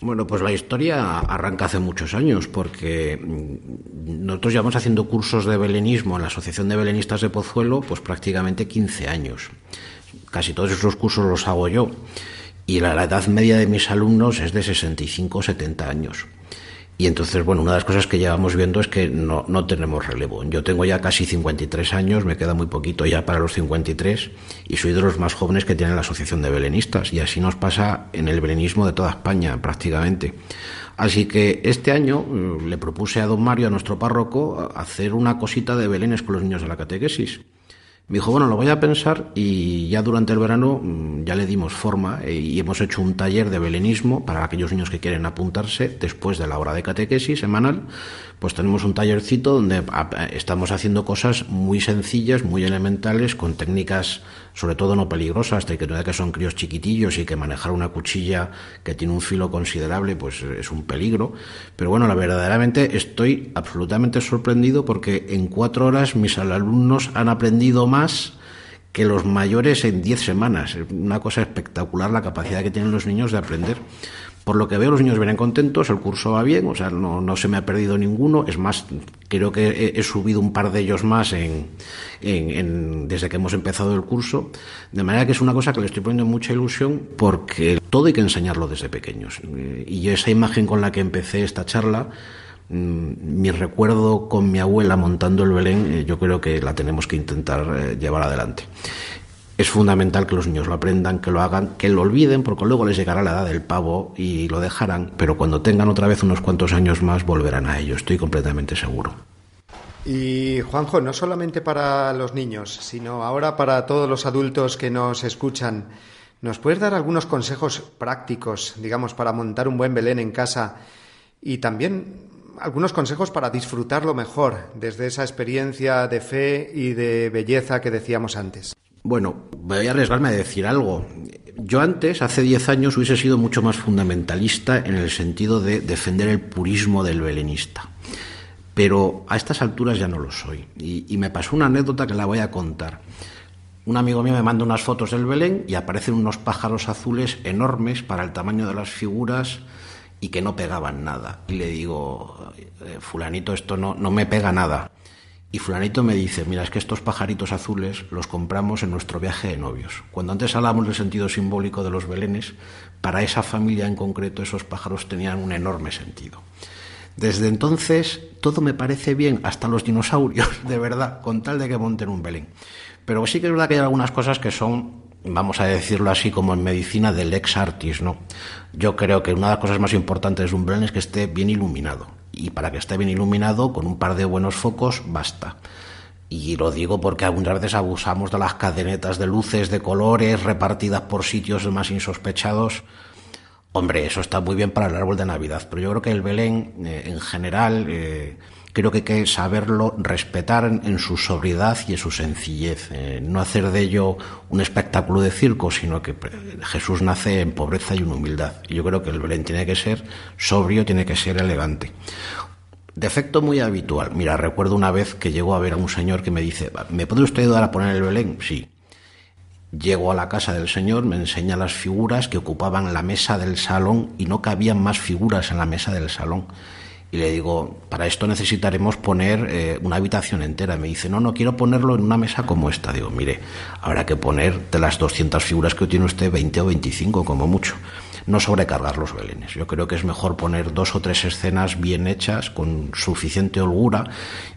Speaker 2: Bueno, pues la historia arranca hace muchos años, porque mm, nosotros llevamos haciendo cursos de belenismo en la Asociación de Belenistas de Pozuelo, pues prácticamente 15 años. Casi todos esos cursos los hago yo. Y la edad media de mis alumnos es de 65 o 70 años. Y entonces, bueno, una de las cosas que llevamos viendo es que no, no, tenemos relevo. Yo tengo ya casi 53 años, me queda muy poquito ya para los 53 y soy de los más jóvenes que tiene la Asociación de Belenistas y así nos pasa en el belenismo de toda España prácticamente. Así que este año eh, le propuse a don Mario, a nuestro párroco, hacer una cosita de belenes con los niños de la catequesis. Me dijo, bueno, lo voy a pensar y ya durante el verano mm, ya le dimos forma eh, y hemos hecho un taller de belenismo para aquellos niños que quieren apuntarse después de la hora de catequesis semanal. Pues tenemos un tallercito donde estamos haciendo cosas muy sencillas, muy elementales, con técnicas sobre todo no peligrosas, de que son críos chiquitillos y que manejar una cuchilla que tiene un filo considerable, pues es un peligro. Pero bueno, la verdaderamente estoy absolutamente sorprendido porque en cuatro horas mis alumnos han aprendido más que los mayores en diez semanas. Es una cosa espectacular la capacidad que tienen los niños de aprender. Por lo que veo, los niños vienen contentos, el curso va bien, o sea, no, no se me ha perdido ninguno. Es más, creo que he, subido un par de ellos más en, desde que hemos empezado el curso. De manera que es una cosa que le estoy poniendo mucha ilusión porque todo hay que enseñarlo desde pequeños. Eh, y esa imagen con la que empecé esta charla, mi recuerdo con mi abuela montando el Belén, eh, yo creo que la tenemos que intentar eh, llevar adelante. Es fundamental que los niños lo aprendan, que lo hagan, que lo olviden, porque luego les llegará la edad del pavo y lo dejarán, pero cuando tengan otra vez unos cuantos años más volverán a ello, estoy completamente seguro.
Speaker 1: Y Juanjo, no solamente para los niños, sino ahora para todos los adultos que nos escuchan, ¿nos puedes dar algunos consejos prácticos, digamos, para montar un buen Belén en casa y también algunos consejos para disfrutarlo mejor desde esa experiencia de fe y de belleza que decíamos antes?
Speaker 2: Bueno, voy a arriesgarme a decir algo. Yo antes, hace 10 años, hubiese sido mucho más fundamentalista en el sentido de defender el purismo del belenista. Pero a estas alturas ya no lo soy. Y, me pasó una anécdota que la voy a contar. Un amigo mío me manda unas fotos del Belén y aparecen unos pájaros azules enormes para el tamaño de las figuras y que no pegaban nada. Y le digo, eh, fulanito, esto no, no me pega nada. Y fulanito me dice, mira, es que estos pajaritos azules los compramos en nuestro viaje de novios. Cuando antes hablábamos del sentido simbólico de los belenes, para esa familia en concreto esos pájaros tenían un enorme sentido. Desde entonces todo me parece bien, hasta los dinosaurios, [LAUGHS] de verdad, con tal de que monten un belén. Pero sí que es verdad que hay algunas cosas que son, vamos a decirlo así, como en medicina del ex artis, ¿no? Yo creo que una de las cosas más importantes de un belén es que esté bien iluminado y para que esté bien iluminado con un par de buenos focos basta. Y lo digo porque algunas veces abusamos de las cadenetas de luces de colores repartidas por sitios más insospechados. Hombre, eso está muy bien para el árbol de Navidad, pero yo creo que el Belén eh, en general eh, creo que hay que saberlo respetar en, su sobriedad y en su sencillez, eh, no hacer de ello un espectáculo de circo, sino que Jesús nace en pobreza y en humildad. Y yo creo que el Belén tiene que ser sobrio, tiene que ser elegante. Defecto muy habitual. Mira, recuerdo una vez que llego a ver a un señor que me dice, ¿me puede usted ayudar a poner el Belén? Sí. Llego a la casa del señor, me enseña las figuras que ocupaban la mesa del salón y no cabían más figuras en la mesa del salón y le digo, para esto necesitaremos poner eh, una habitación entera. Me dice, no, no quiero ponerlo en una mesa como esta. Digo, mire, habrá que poner de las 200 figuras que tiene usted 20 o 25 como mucho no sobrecargar los belenes. Yo creo que es mejor poner dos o tres escenas bien hechas, con suficiente holgura,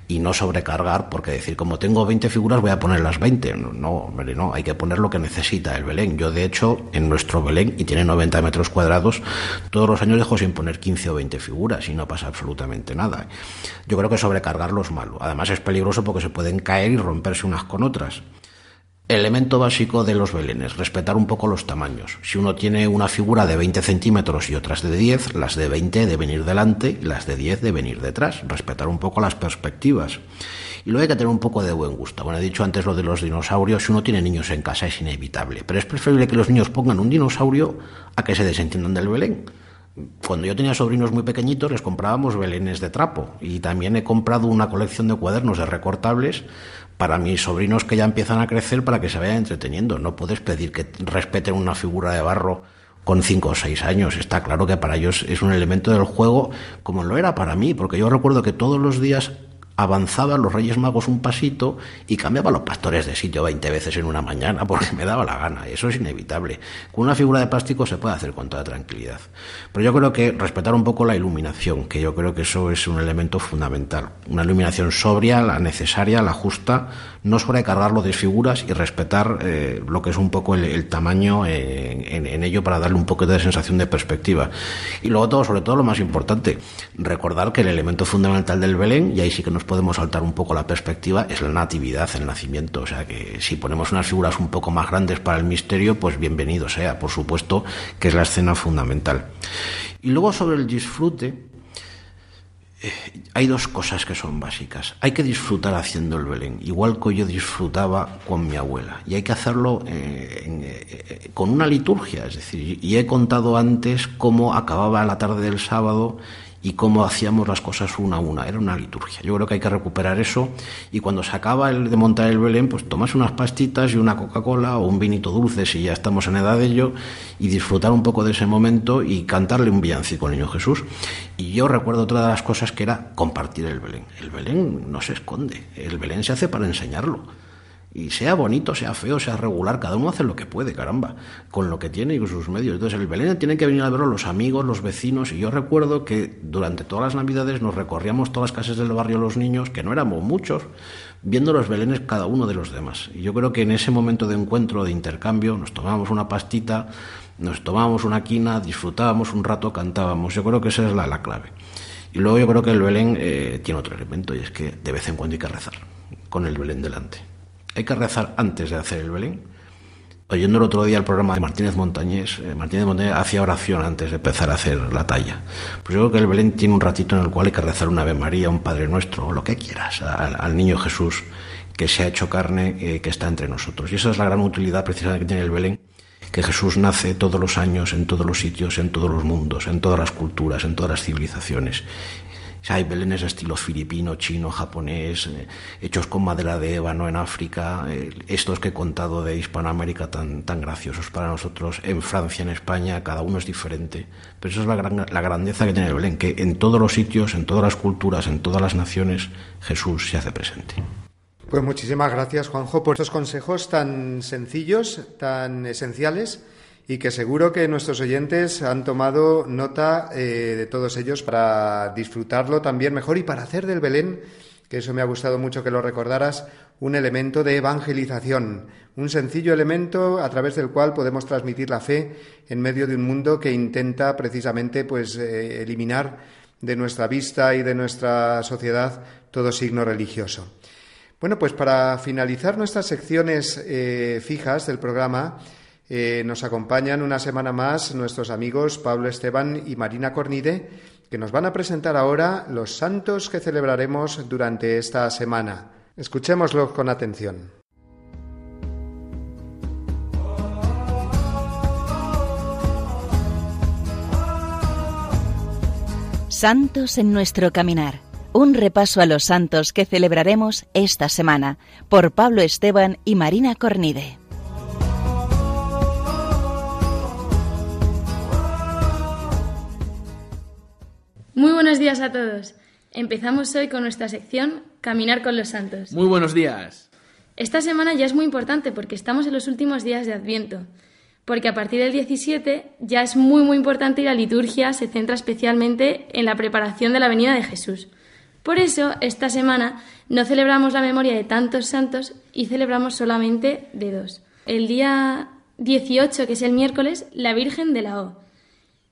Speaker 2: y no sobrecargar, porque decir, como tengo 20 figuras, voy a poner las 20. No, no, hay que poner lo que necesita el Belén. Yo, de hecho, en nuestro Belén, y tiene 90 metros cuadrados, todos los años dejo sin poner 15 o 20 figuras y no pasa absolutamente nada. Yo creo que sobrecargarlo es malo. Además, es peligroso porque se pueden caer y romperse unas con otras. Elemento básico de los belenes, respetar un poco los tamaños. Si uno tiene una figura de 20 centímetros y otras de 10, las de 20 deben ir delante y las de 10 deben ir detrás, respetar un poco las perspectivas. Y luego hay que tener un poco de buen gusto. Bueno, he dicho antes lo de los dinosaurios, si uno tiene niños en casa es inevitable, pero es preferible que los niños pongan un dinosaurio a que se desentiendan del Belén. Cuando yo tenía sobrinos muy pequeñitos les comprábamos belenes de trapo y también he comprado una colección de cuadernos de recortables para mis sobrinos que ya empiezan a crecer para que se vayan entreteniendo. No puedes pedir que respeten una figura de barro con cinco o seis años. Está claro que para ellos es un elemento del juego como lo era para mí, porque yo recuerdo que todos los días avanzaban los Reyes Magos un pasito y cambiaban los pastores de sitio 20 veces en una mañana [LAUGHS] porque me daba la gana. Eso es inevitable. Con una figura de plástico se puede hacer con toda tranquilidad. Pero yo creo que respetar un poco la iluminación, que yo creo que eso es un elemento fundamental. Una iluminación sobria, la necesaria, la justa, no sobrecargarlo de figuras y respetar eh, lo que es un poco el, tamaño en, en, ello para darle un poco de sensación de perspectiva. Y luego todo, sobre todo lo más importante, recordar que el elemento fundamental del Belén, y ahí sí que nos podemos saltar un poco la perspectiva, es la natividad, el nacimiento. O sea que si ponemos unas figuras un poco más grandes para el misterio, pues bienvenido sea, por supuesto, que es la escena fundamental. Y luego sobre el disfrute, eh, hay dos cosas que son básicas. Hay que disfrutar haciendo el Belén, igual que yo disfrutaba con mi abuela. Y hay que hacerlo eh, eh, con una liturgia. Es decir, y he contado antes cómo acababa la tarde del sábado y cómo hacíamos las cosas una a una. Era una liturgia. Yo creo que hay que recuperar eso y cuando se acaba el de montar el Belén, pues tomas unas pastitas y una Coca-Cola o un vinito dulce si ya estamos en edad de ello y disfrutar un poco de ese momento y cantarle un villancico al Niño Jesús. Y yo recuerdo otra de las cosas que era compartir el Belén. El Belén no se esconde, el Belén se hace para enseñarlo. Y sea bonito, sea feo, sea regular, cada uno hace lo que puede, caramba, con lo que tiene y con sus medios. Entonces el Belén tiene que venir a verlo los amigos, los vecinos, y yo recuerdo que durante todas las navidades nos recorríamos todas las casas del barrio los niños, que no éramos muchos, viendo los belenes cada uno de los demás. Y yo creo que en ese momento de encuentro, de intercambio, nos tomábamos una pastita, nos tomábamos una quina, disfrutábamos un rato, cantábamos. Yo creo que esa es la, la clave. Y luego yo creo que el Belén eh, tiene otro elemento, y es que de vez en cuando hay que rezar, con el Belén delante. Hay que rezar antes de hacer el Belén. Oyendo el otro día el programa de Martínez Montañés, eh, Martínez Montañés hacía oración antes de empezar a hacer la talla. Pues yo creo que el Belén tiene un ratito en el cual hay que rezar una Ave María, un Padre Nuestro, o lo que quieras, al, niño Jesús que se ha hecho carne, eh, que está entre nosotros. Y esa es la gran utilidad precisamente que tiene el Belén, que Jesús nace todos los años, en todos los sitios, en todos los mundos, en todas las culturas, en todas las civilizaciones hay belenes estilo filipino, chino, japonés, eh, hechos con madera de ébano en África, eh, estos que he contado de Hispanoamérica tan, tan graciosos para nosotros, en Francia, en España, cada uno es diferente. Pero eso es la, la grandeza que tiene el Belén, que en todos los sitios, en todas las culturas, en todas las naciones, Jesús se hace presente.
Speaker 1: Pues muchísimas gracias, Juanjo, por estos consejos tan sencillos, tan esenciales y que seguro que nuestros oyentes han tomado nota eh, de todos ellos para disfrutarlo también mejor y para hacer del Belén, que eso me ha gustado mucho que lo recordaras, un elemento de evangelización, un sencillo elemento a través del cual podemos transmitir la fe en medio de un mundo que intenta precisamente pues eh, eliminar de nuestra vista y de nuestra sociedad todo signo religioso. Bueno, pues para finalizar nuestras secciones eh, fijas del programa, eh, nos acompañan una semana más nuestros amigos Pablo Esteban y Marina Cornide, que nos van a presentar ahora los santos que celebraremos durante esta semana. Escuchémoslo con atención.
Speaker 5: Santos en nuestro caminar. Un repaso a los santos que celebraremos esta semana por Pablo Esteban y Marina Cornide.
Speaker 8: Muy buenos días a todos. Empezamos hoy con nuestra sección Caminar con los Santos.
Speaker 9: Muy buenos días.
Speaker 8: Esta semana ya es muy importante porque estamos en los últimos días de Adviento, porque a partir del 17 ya es muy muy importante y la liturgia se centra especialmente en la preparación de la venida de Jesús. Por eso, esta semana no celebramos la memoria de tantos santos y celebramos solamente de dos. El día 18, que es el miércoles, la Virgen de la O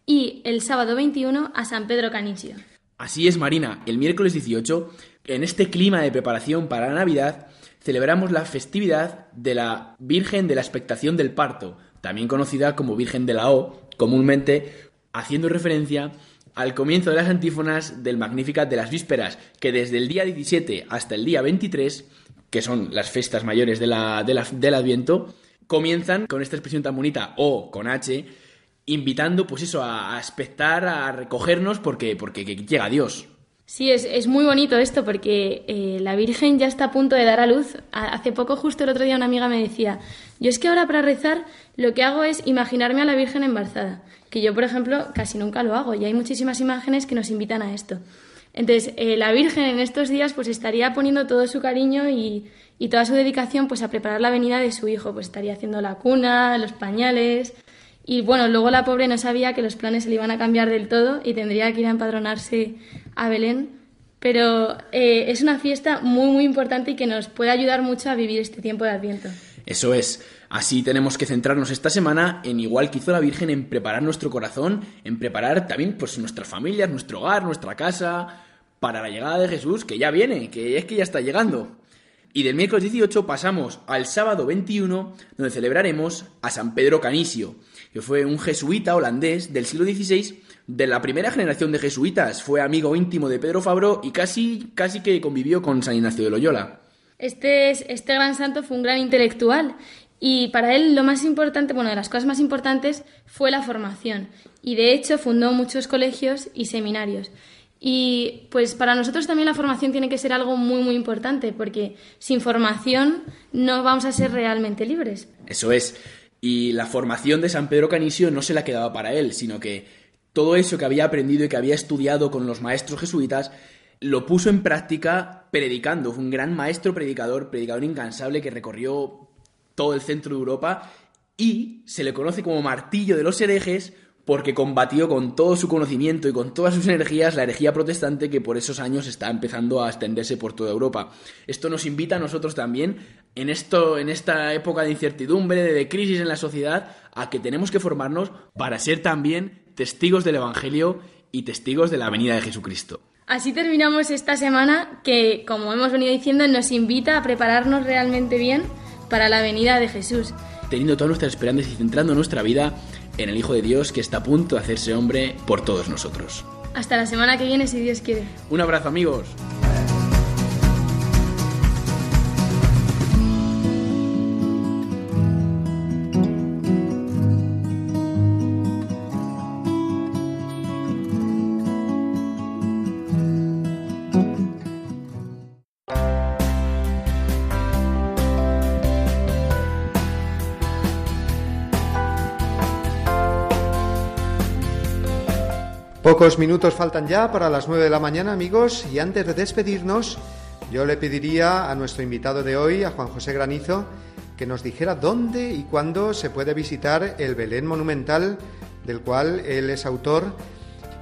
Speaker 8: y el sábado 21 a San Pedro Canicio.
Speaker 9: Así es, Marina. El miércoles 18, en este clima de preparación para la Navidad, celebramos la festividad de la Virgen de la Expectación del Parto, también conocida como Virgen de la O, comúnmente haciendo referencia al comienzo de las antífonas del Magnificat de las Vísperas, que desde el día 17 hasta el día 23, que son las festas mayores del Adviento, comienzan con esta expresión tan bonita, o con H, invitando pues eso, a, a expectar, a recogernos porque, porque que llega Dios.
Speaker 8: Sí, es, es muy bonito esto porque eh, la Virgen ya está a punto de dar a luz. Hace poco, justo el otro día, una amiga me decía, yo es que ahora para rezar lo que hago es imaginarme a la Virgen embarazada, que yo, por ejemplo, casi nunca lo hago y hay muchísimas imágenes que nos invitan a esto. Entonces, eh, la Virgen en estos días pues estaría poniendo todo su cariño y, y toda su dedicación pues a preparar la venida de su hijo, pues estaría haciendo la cuna, los pañales, y bueno, luego la pobre no sabía que los planes se le iban a cambiar del todo y tendría que ir a empadronarse a Belén. Pero eh, es una fiesta muy, muy importante y que nos puede ayudar mucho a vivir este tiempo de Adviento.
Speaker 9: Eso es. Así tenemos que centrarnos esta semana en igual que hizo la Virgen en preparar nuestro corazón, en preparar también pues nuestras familias, nuestro hogar, nuestra casa para la llegada de Jesús, que ya viene, que es que ya está llegando. Y del miércoles 18 pasamos al sábado 21, donde celebraremos a San Pedro Canisio, que fue un jesuita holandés del siglo XVI, de la primera generación de jesuitas. Fue amigo íntimo de Pedro Fabro y casi, casi que convivió con San Ignacio de Loyola.
Speaker 8: Este, es- este gran santo fue un gran intelectual y para él lo más importante, bueno, de las cosas más importantes fue la formación. Y de hecho fundó muchos colegios y seminarios. Y pues para nosotros también la formación tiene que ser algo muy, muy importante, porque sin formación no vamos a ser realmente libres.
Speaker 9: Eso es. Y la formación de San Pedro Canisio no se la quedaba para él, sino que todo eso que había aprendido y que había estudiado con los maestros jesuitas lo puso en práctica predicando. Fue un gran maestro predicador, predicador incansable que recorrió todo el centro de Europa y se le conoce como martillo de los herejes porque combatió con todo su conocimiento y con todas sus energías la herejía protestante que por esos años está empezando a extenderse por toda Europa. Esto nos invita a nosotros también en esto en esta época de incertidumbre, de, de crisis en la sociedad, a que tenemos que formarnos para ser también testigos del evangelio y testigos de la venida de Jesucristo.
Speaker 8: Así terminamos esta semana que, como hemos venido diciendo, nos invita a prepararnos realmente bien para la venida de Jesús.
Speaker 9: Teniendo todas nuestras esperanzas y centrando nuestra vida en el Hijo de Dios que está a punto de hacerse hombre por todos nosotros.
Speaker 8: Hasta la semana que viene, si Dios quiere.
Speaker 9: Un abrazo amigos.
Speaker 1: Pocos minutos faltan ya para las 9 de la mañana, amigos, y antes de despedirnos, yo le pediría a nuestro invitado de hoy, a Juan José Granizo, que nos dijera dónde y cuándo se puede visitar el Belén Monumental, del cual él es autor,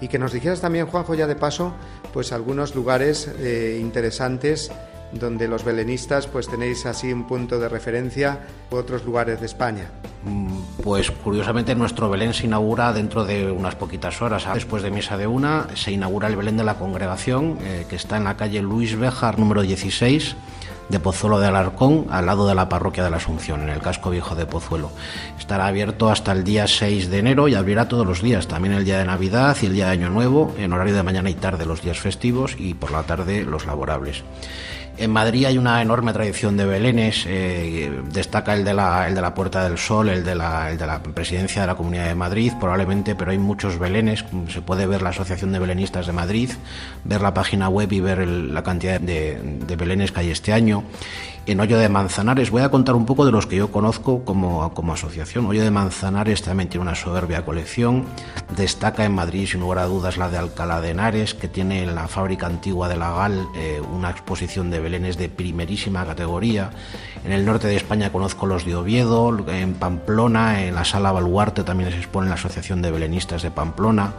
Speaker 1: y que nos dijeras también, Juanjo, ya de paso, pues algunos lugares eh, interesantes donde los belenistas pues tenéis así un punto de referencia otros lugares de España.
Speaker 2: Mm, Pues curiosamente nuestro Belén se inaugura dentro de unas poquitas horas. Después de misa de una se inaugura el Belén de la congregación eh, que está en la calle Luis Béjar número 16 de Pozuelo de Alarcón, al lado de la parroquia de la Asunción, en el casco viejo de Pozuelo. Estará abierto hasta el día 6 de enero y abrirá todos los días, también el día de Navidad y el día de Año Nuevo, en horario de mañana y tarde los días festivos y por la tarde los laborables. En Madrid hay una enorme tradición de belenes, eh, destaca el de, la, el de la Puerta del Sol, el de, la, el de la Presidencia de la Comunidad de Madrid, probablemente, pero hay muchos belenes, se puede ver la Asociación de Belenistas de Madrid, ver la página web y ver el- la cantidad de, de belenes que hay este año. En Hoyo de Manzanares, voy a contar un poco de los que yo conozco como, como asociación. Hoyo de Manzanares también tiene una soberbia colección. Destaca en Madrid, sin lugar a dudas, la de Alcalá de Henares, que tiene en la fábrica antigua de la GAL eh, una exposición de belenes de primerísima categoría. En el norte de España conozco los de Oviedo, en Pamplona, en la sala Baluarte también se expone la Asociación de Belenistas de Pamplona.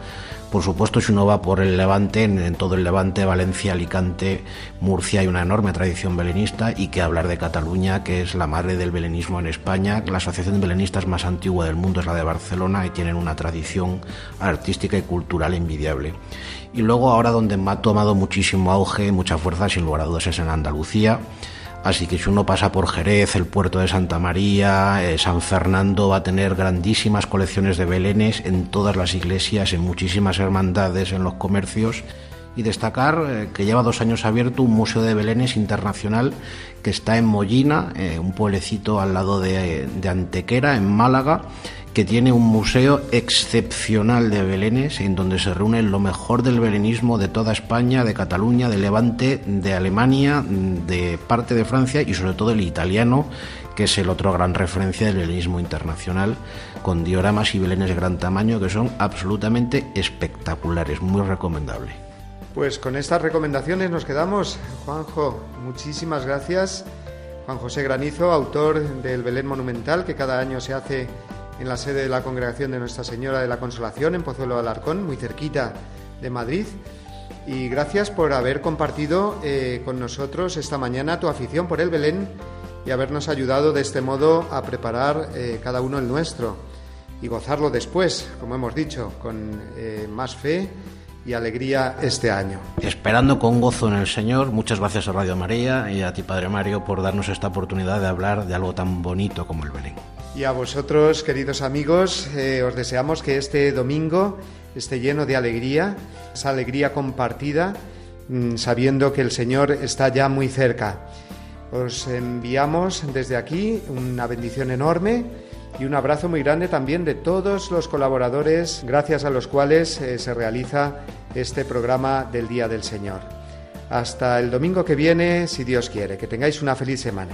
Speaker 2: Por supuesto, si uno va por el Levante, en, todo el Levante, Valencia, Alicante, Murcia, hay una enorme tradición belenista y que hablar de Cataluña, que es la madre del belenismo en España. La asociación de belenistas más antigua del mundo es la de Barcelona y tienen una tradición artística y cultural envidiable. Y luego ahora donde ha tomado muchísimo auge, mucha fuerza, sin lugar a dudas, es en Andalucía. Así que si uno pasa por Jerez, el puerto de Santa María, eh, San Fernando va a tener grandísimas colecciones de belenes en todas las iglesias, en muchísimas hermandades, en los comercios. Y destacar eh, que lleva dos años abierto un museo de belenes internacional que está en Mollina, eh, un pueblecito al lado de, de Antequera, en Málaga que tiene un museo excepcional de belenes en donde se reúne lo mejor del belenismo de toda España, de Cataluña, de Levante, de Alemania, de parte de Francia y sobre todo el italiano, que es el otro gran referencia del belenismo internacional, con dioramas y belenes de gran tamaño que son absolutamente espectaculares, muy recomendable.
Speaker 1: Pues con estas recomendaciones nos quedamos. Juanjo, muchísimas gracias. Juan José Granizo, autor del Belén Monumental, que cada año se hace en la sede de la Congregación de Nuestra Señora de la Consolación en Pozuelo de Alarcón, muy cerquita de Madrid. Y gracias por haber compartido eh, con nosotros esta mañana tu afición por el Belén y habernos ayudado de este modo a preparar eh, cada uno el nuestro y gozarlo después, como hemos dicho, con eh, más fe y alegría este año.
Speaker 2: Esperando con gozo en el Señor, muchas gracias a Radio María y a ti, Padre Mario, por darnos esta oportunidad de hablar de algo tan bonito como el Belén.
Speaker 1: Y a vosotros, queridos amigos, eh, os deseamos que este domingo esté lleno de alegría, esa alegría compartida, mmm, sabiendo que el Señor está ya muy cerca. Os enviamos desde aquí una bendición enorme y un abrazo muy grande también de todos los colaboradores, gracias a los cuales eh, se realiza este programa del Día del Señor. Hasta el domingo que viene, si Dios quiere. Que tengáis una feliz semana.